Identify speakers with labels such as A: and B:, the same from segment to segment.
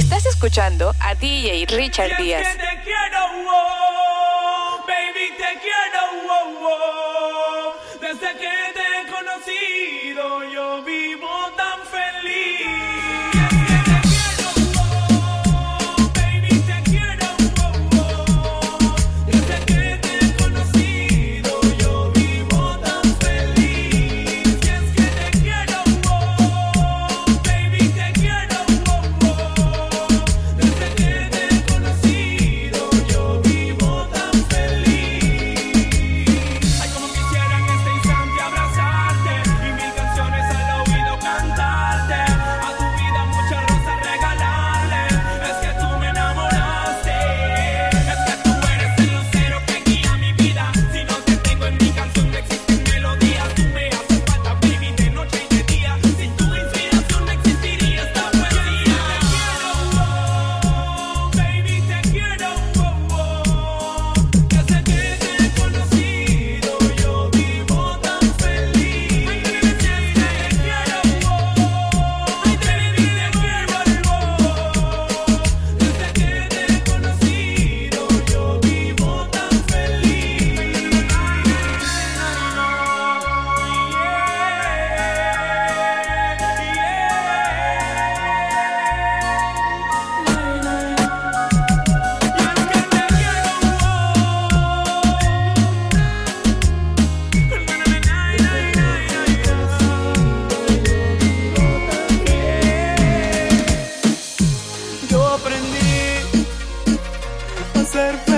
A: Estás escuchando a DJ Richard Díaz.
B: ser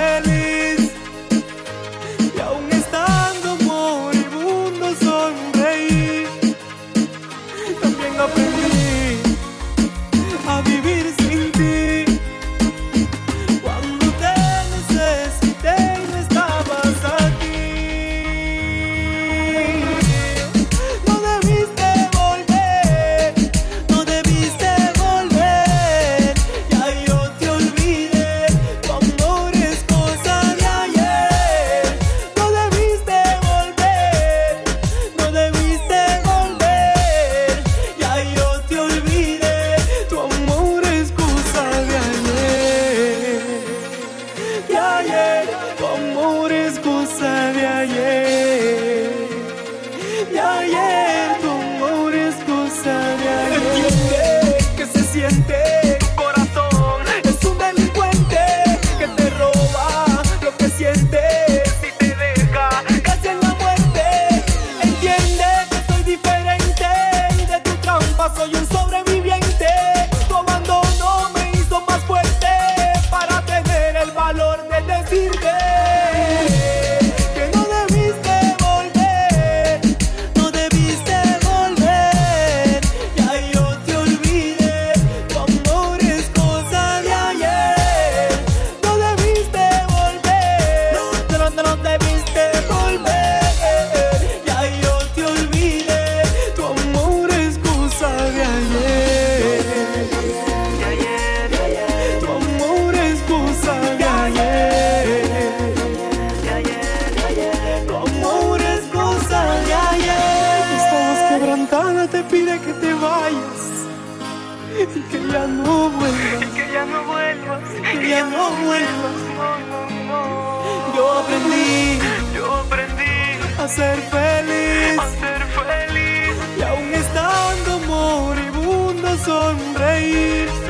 B: ya no vuelvas. Que
C: ya no vuelvas. Que
B: ya no vuelvas. No, no,
D: no.
C: Yo
D: aprendí.
C: Yo aprendí.
D: A ser feliz. A
B: ser feliz. Y
C: aún estando moribundo
B: sonreír.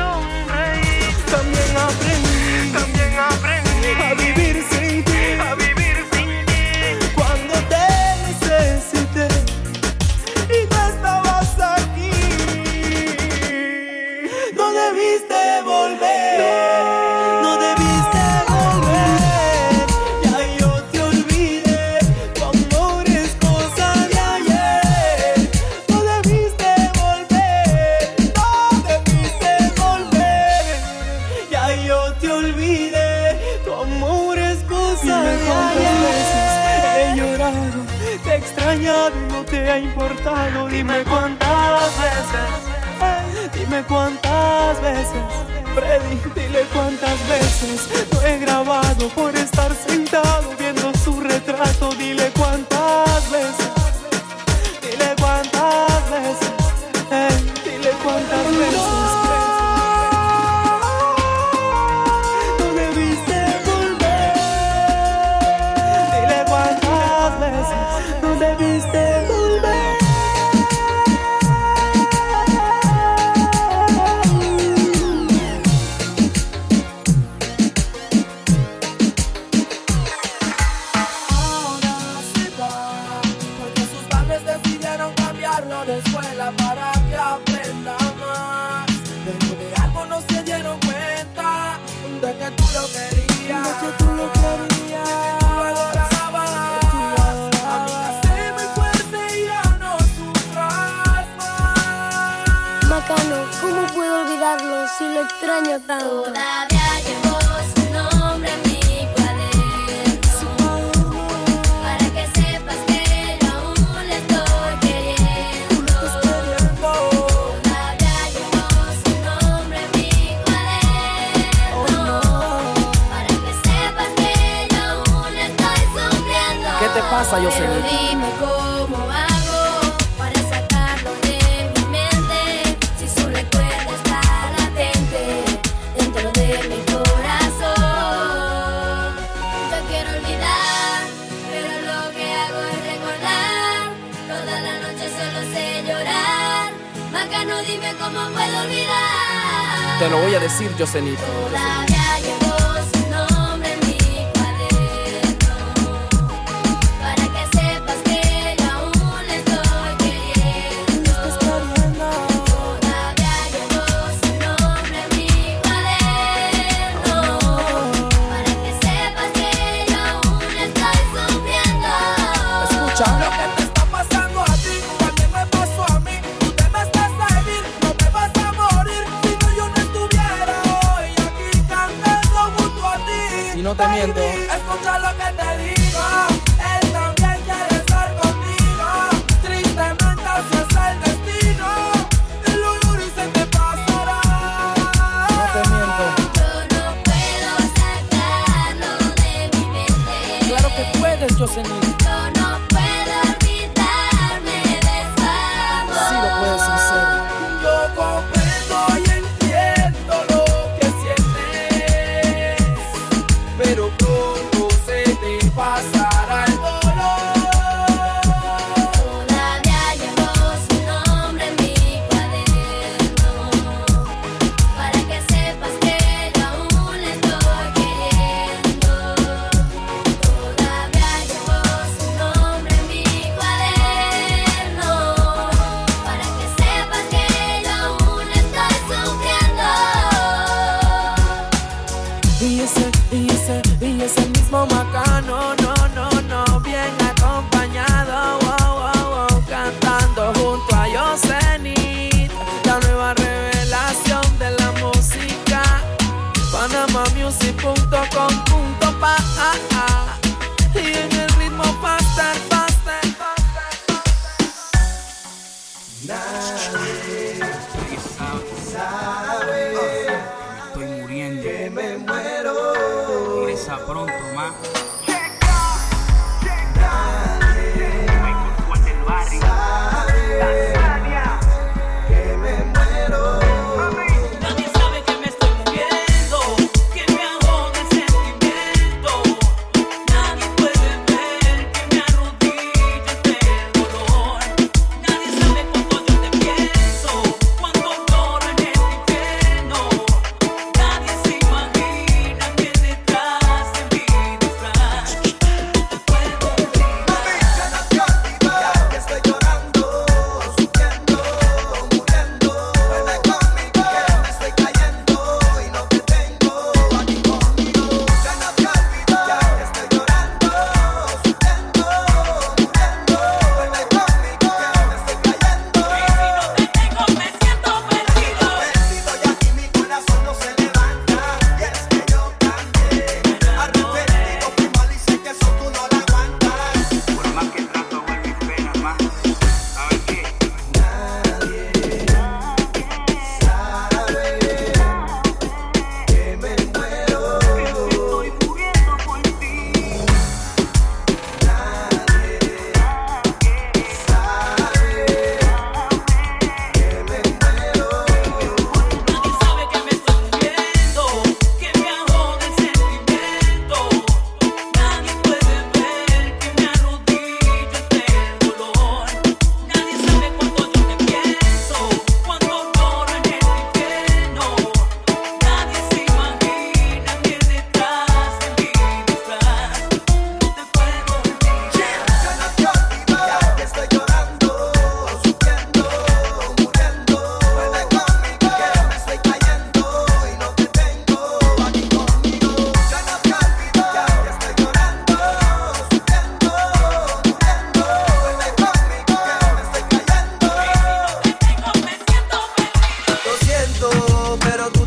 B: dime cuántas veces, Freddy, dile cuántas veces, no he grabado por de
E: escuela para que aprenda más. Pero de
F: algo no se dieron cuenta de que tú lo querías. De que tú lo querías. De ¿cómo puedo olvidarlo si lo extraño tanto? Rosa Yoselin. Dime cómo hago para sacarlo de mi mente. Si su recuerdo está latente dentro de mi corazón. Yo quiero olvidar, pero lo que hago es recordar. Toda la noche solo sé llorar. Macano, dime cómo puedo olvidar. Te lo voy a decir, Yoselin.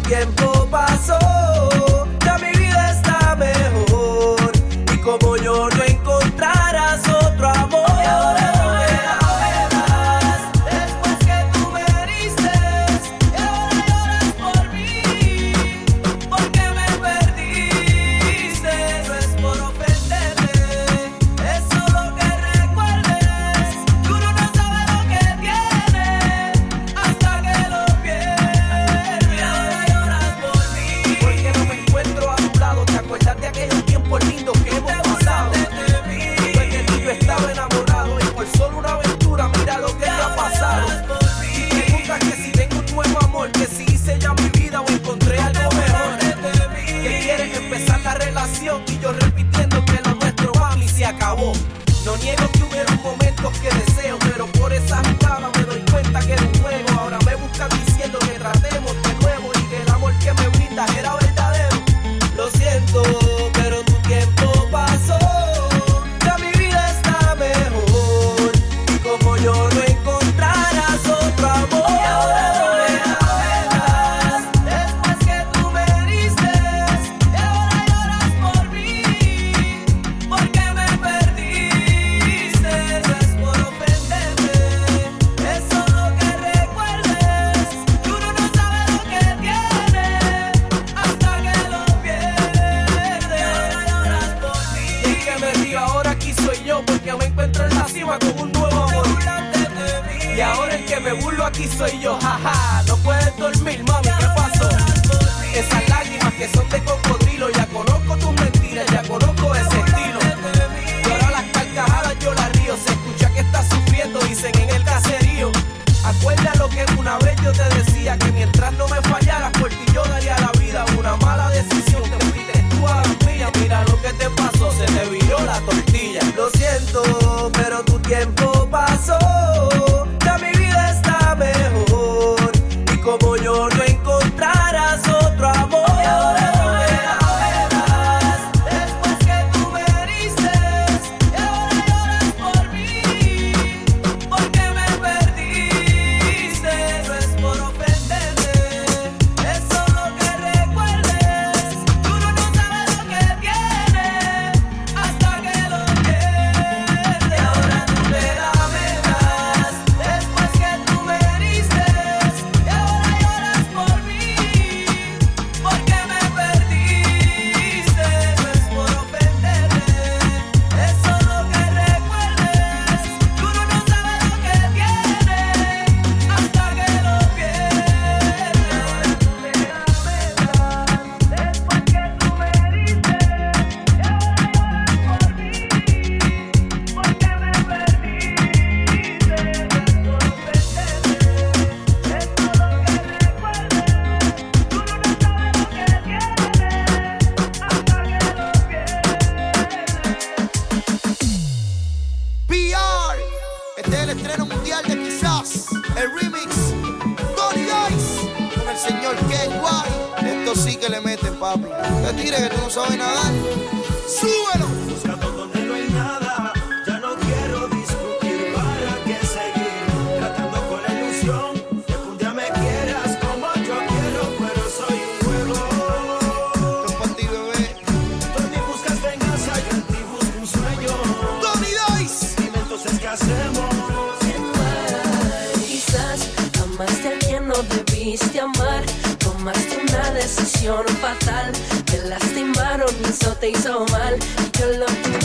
F: tiempo. que son de cocodrilo. Ya conozco tus mentiras, ya conozco ese estilo. Ahora las carcajadas yo las río. Se escucha que estás sufriendo, dicen en el caserío. Acuerda lo que una vez yo te decía que mientras no me
G: ¡Súbelo!
H: Buscando donde no hay nada, ya no quiero discutir. ¿Para qué seguir? Tratando con la ilusión de que un día me quieras como yo quiero, pero soy un
G: huevo. Rompa eh. ti, bebé.
H: Tony, buscas venganza y en ti busco un sueño.
G: ¡Tony Dice!
H: Dime entonces qué hacemos.
I: ¿Quién Más de bien no debiste amar, tomaste una decisión fatal eso te hizo mal. Y yo lo tuve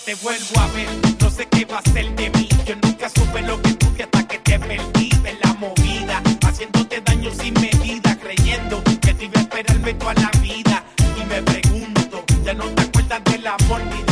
I: te
J: vuelvo a ver. No sé
K: qué va a ser de mí. Yo nunca supe lo que tuve hasta que te perdí de la movida. Haciéndote daño sin medida, creyendo que te iba a esperarme toda la vida. Y me pregunto, ya no te acuerdas del amor ni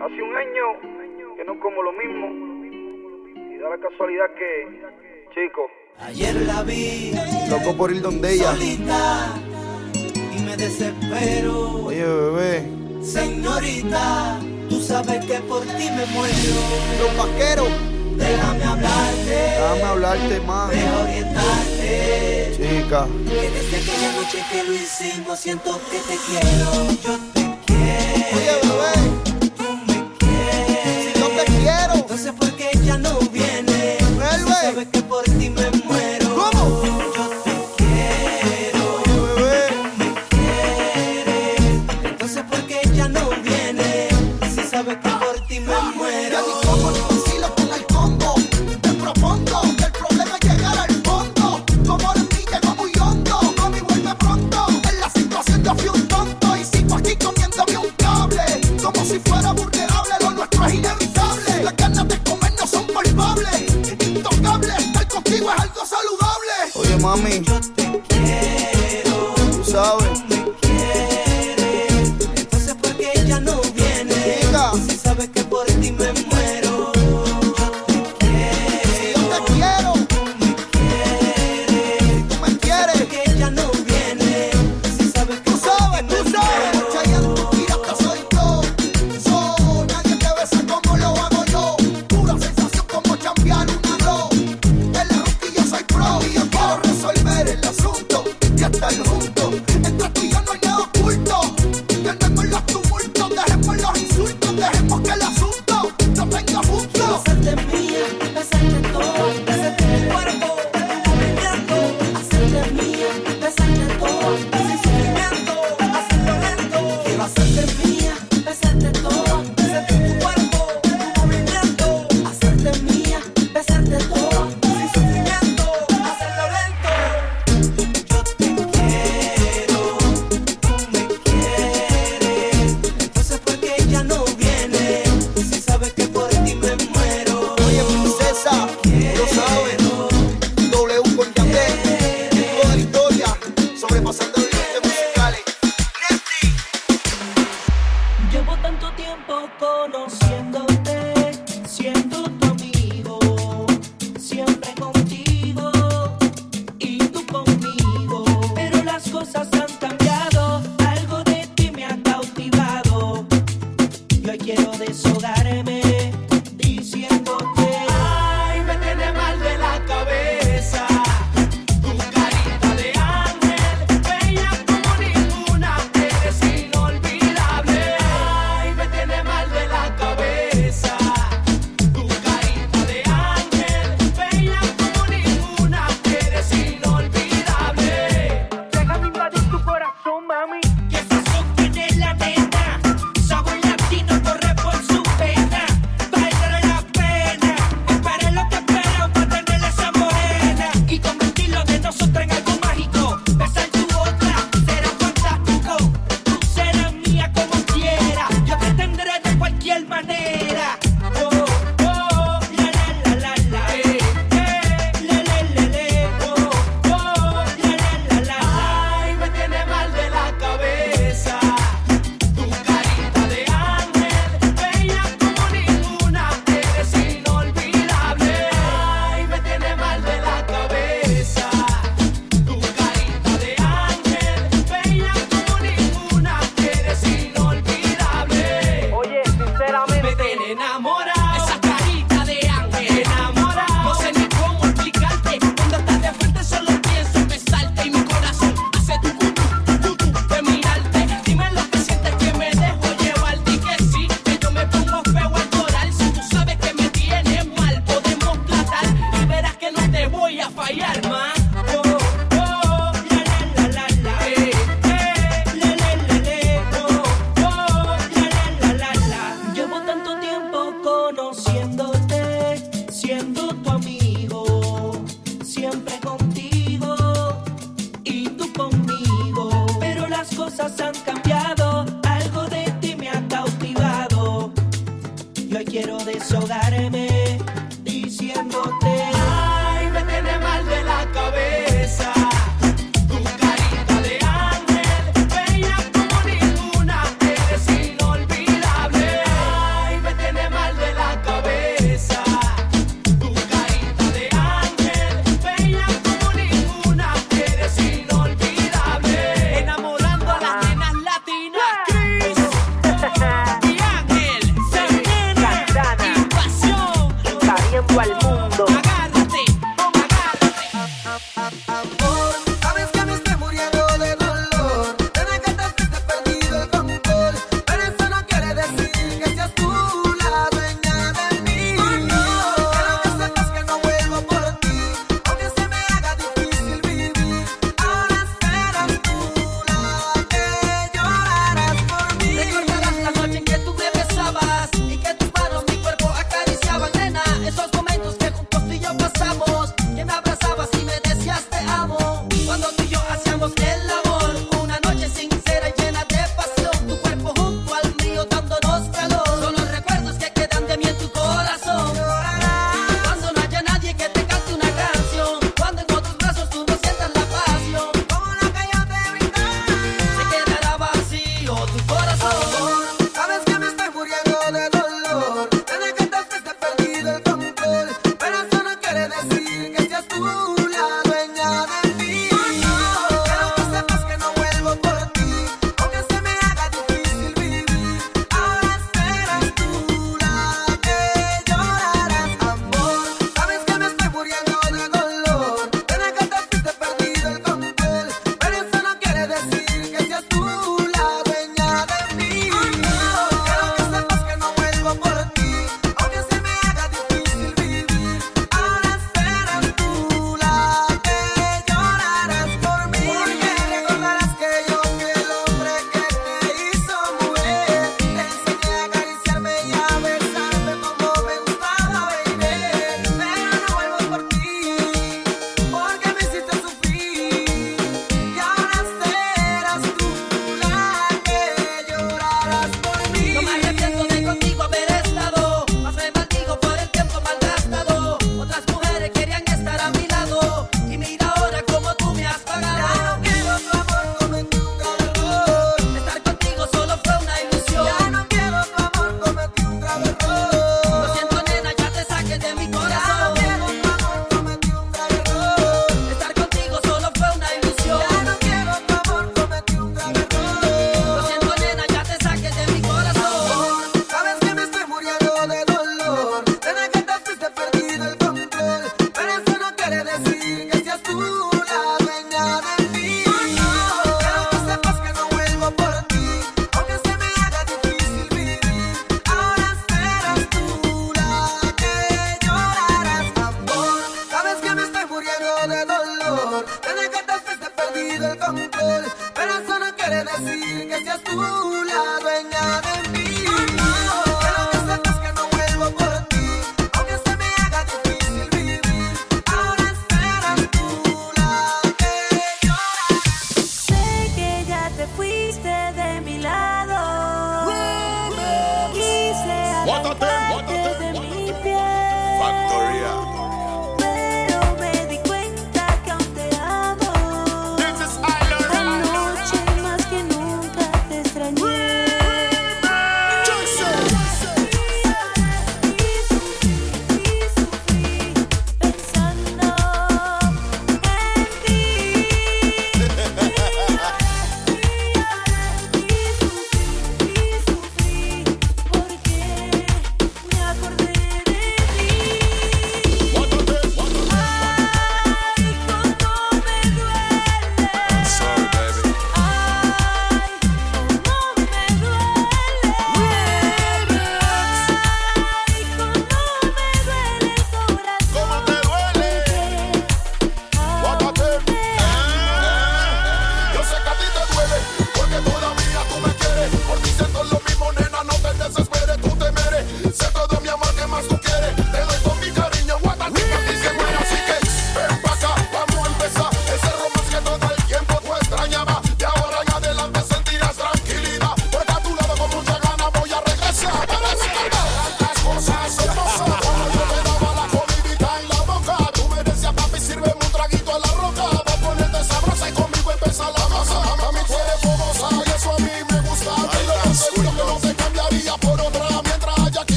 H: Hace un
L: año que no como lo mismo. Y da la casualidad que, chico.
M: Ayer la vi.
G: Loco por ir donde ella.
M: Y me desespero.
G: Oye, bebé.
M: Señorita, tú sabes que por ti me muero.
G: Los vaqueros.
M: Déjame hablarte.
G: Déjame hablarte más.
M: Deja orientarte.
G: Chica.
M: Que desde aquella noche que lo hicimos, siento que te quiero. Yo entonces, ¿por qué ella no viene? Sabes que por ti me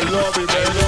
N: I love it, love
O: it.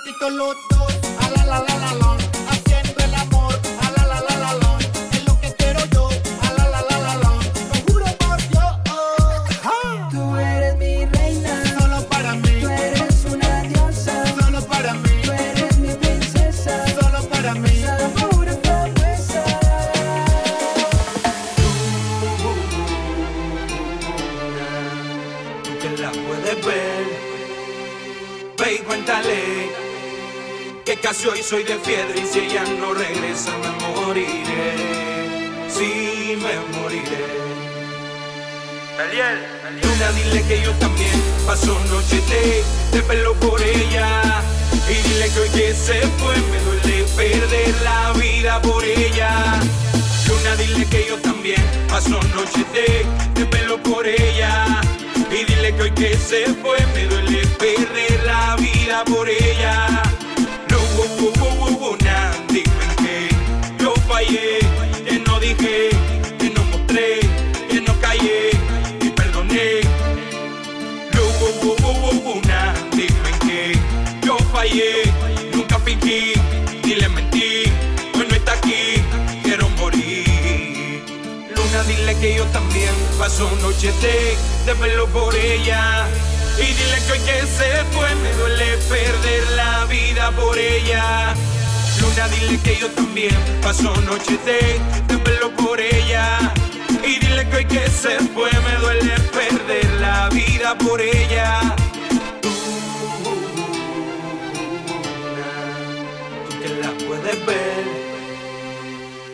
P: juntitos los dos. A la la la la la.
K: Casi hoy soy de piedra y si ella no regresa me moriré. Sí, me moriré. Luna, dile que yo también paso noche de, de pelo por ella. Y dile que hoy que se fue me duele perder la vida por ella. Luna, dile que yo también paso noche de, de pelo por ella. Y dile que hoy que se fue me duele perder la vida por ella. Fallé, que no dije, que no mostré, que no callé y perdoné. Nah, dime que yo fallé, nunca fingí, ni le mentí, hoy no está aquí, quiero morir. Luna, dile que yo también paso noches de, de verlo por ella. Y dile que hoy que se fue me duele perder la vida por ella. Luna, dile que yo también paso noches de, verlo por ella. Y dile que hoy que se fue me duele perder la vida por ella. Tú que la puedes ver,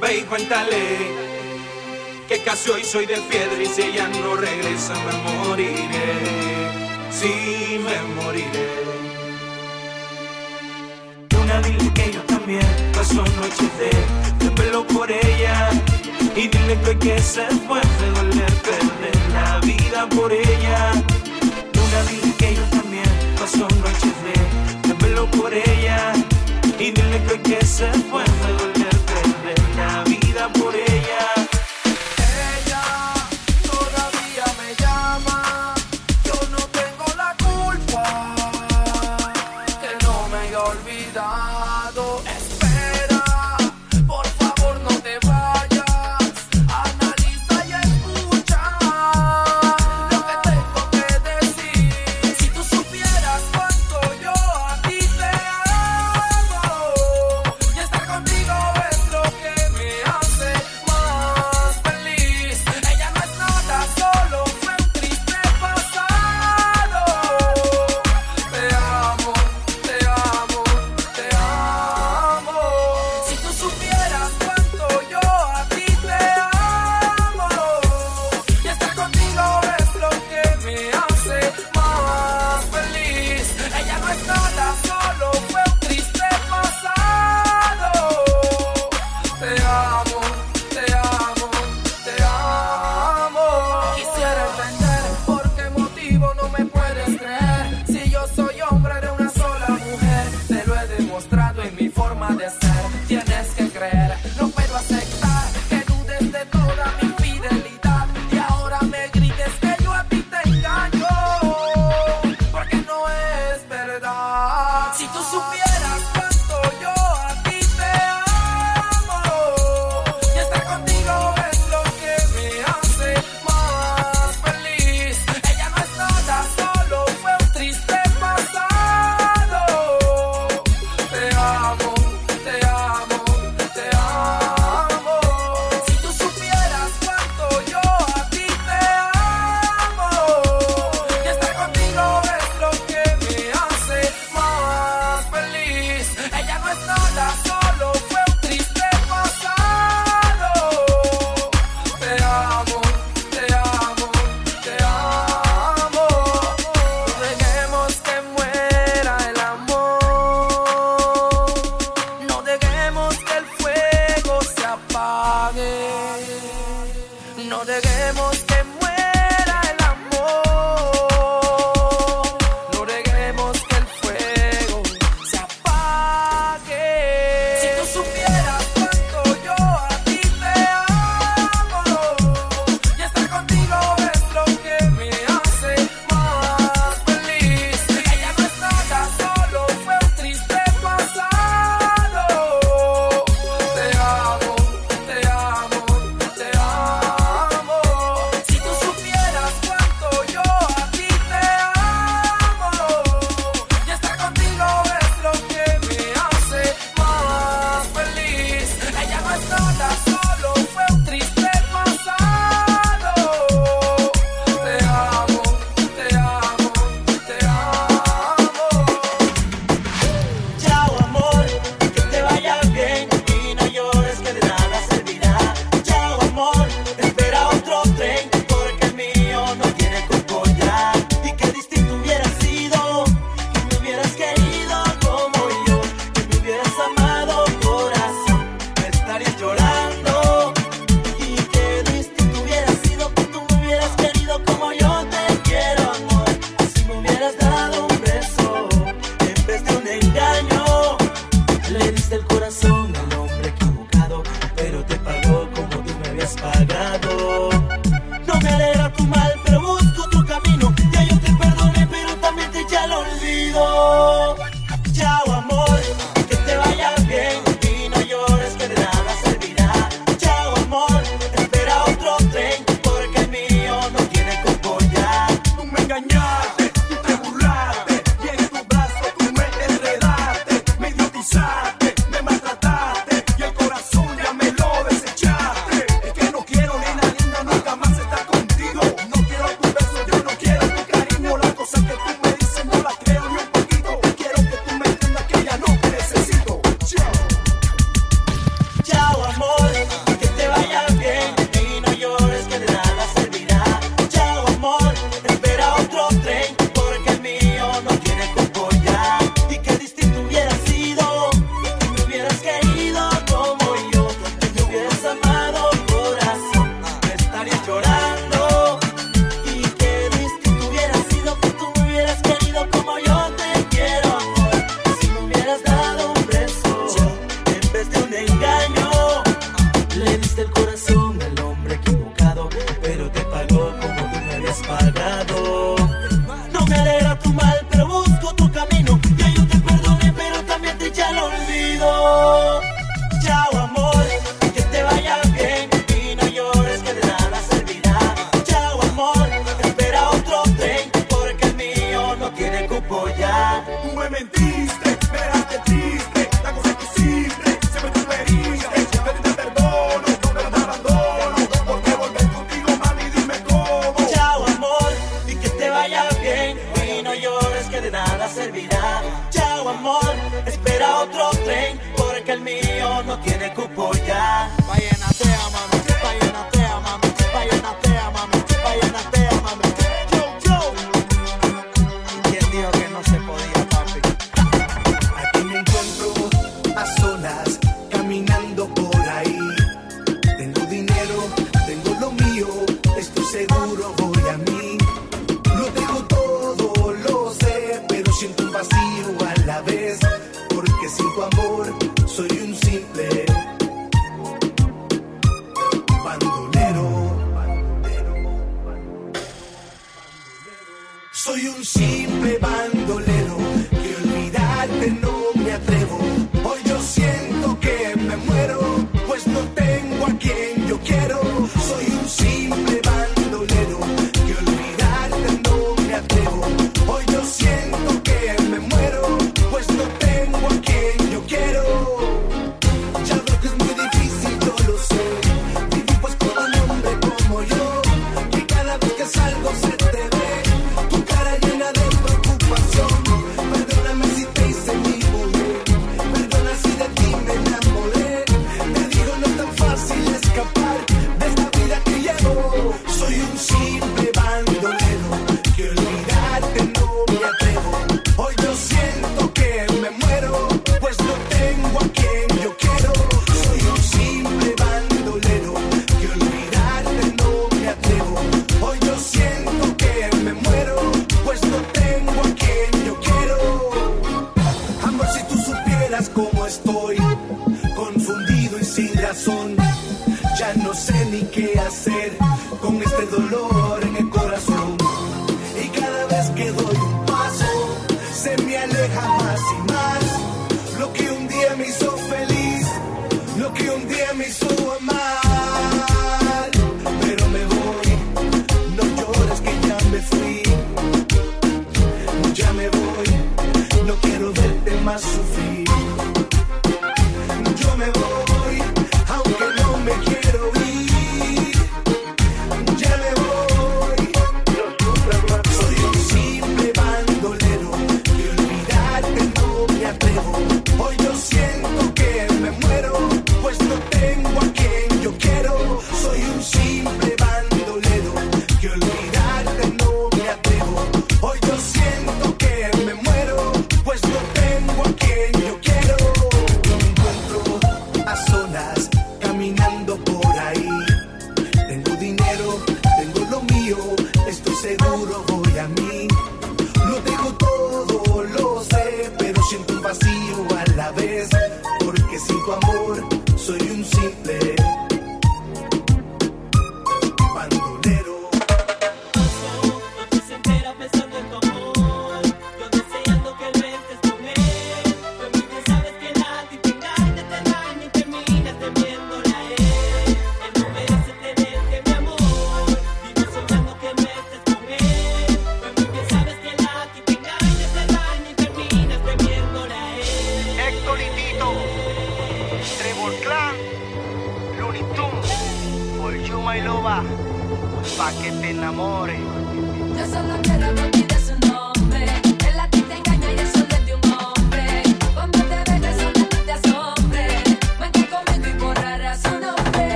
K: ve y cuéntale que casi hoy soy de piedra y si ella no regresa me moriré. Sí, me moriré. También paso noches de, de pelo por ella. Y dile que que se fue me duele perder la vida por ella. Luna, dile que yo también paso noches de, de pelo por ella. Y dile que que se fue me duele perder la vida por. Ella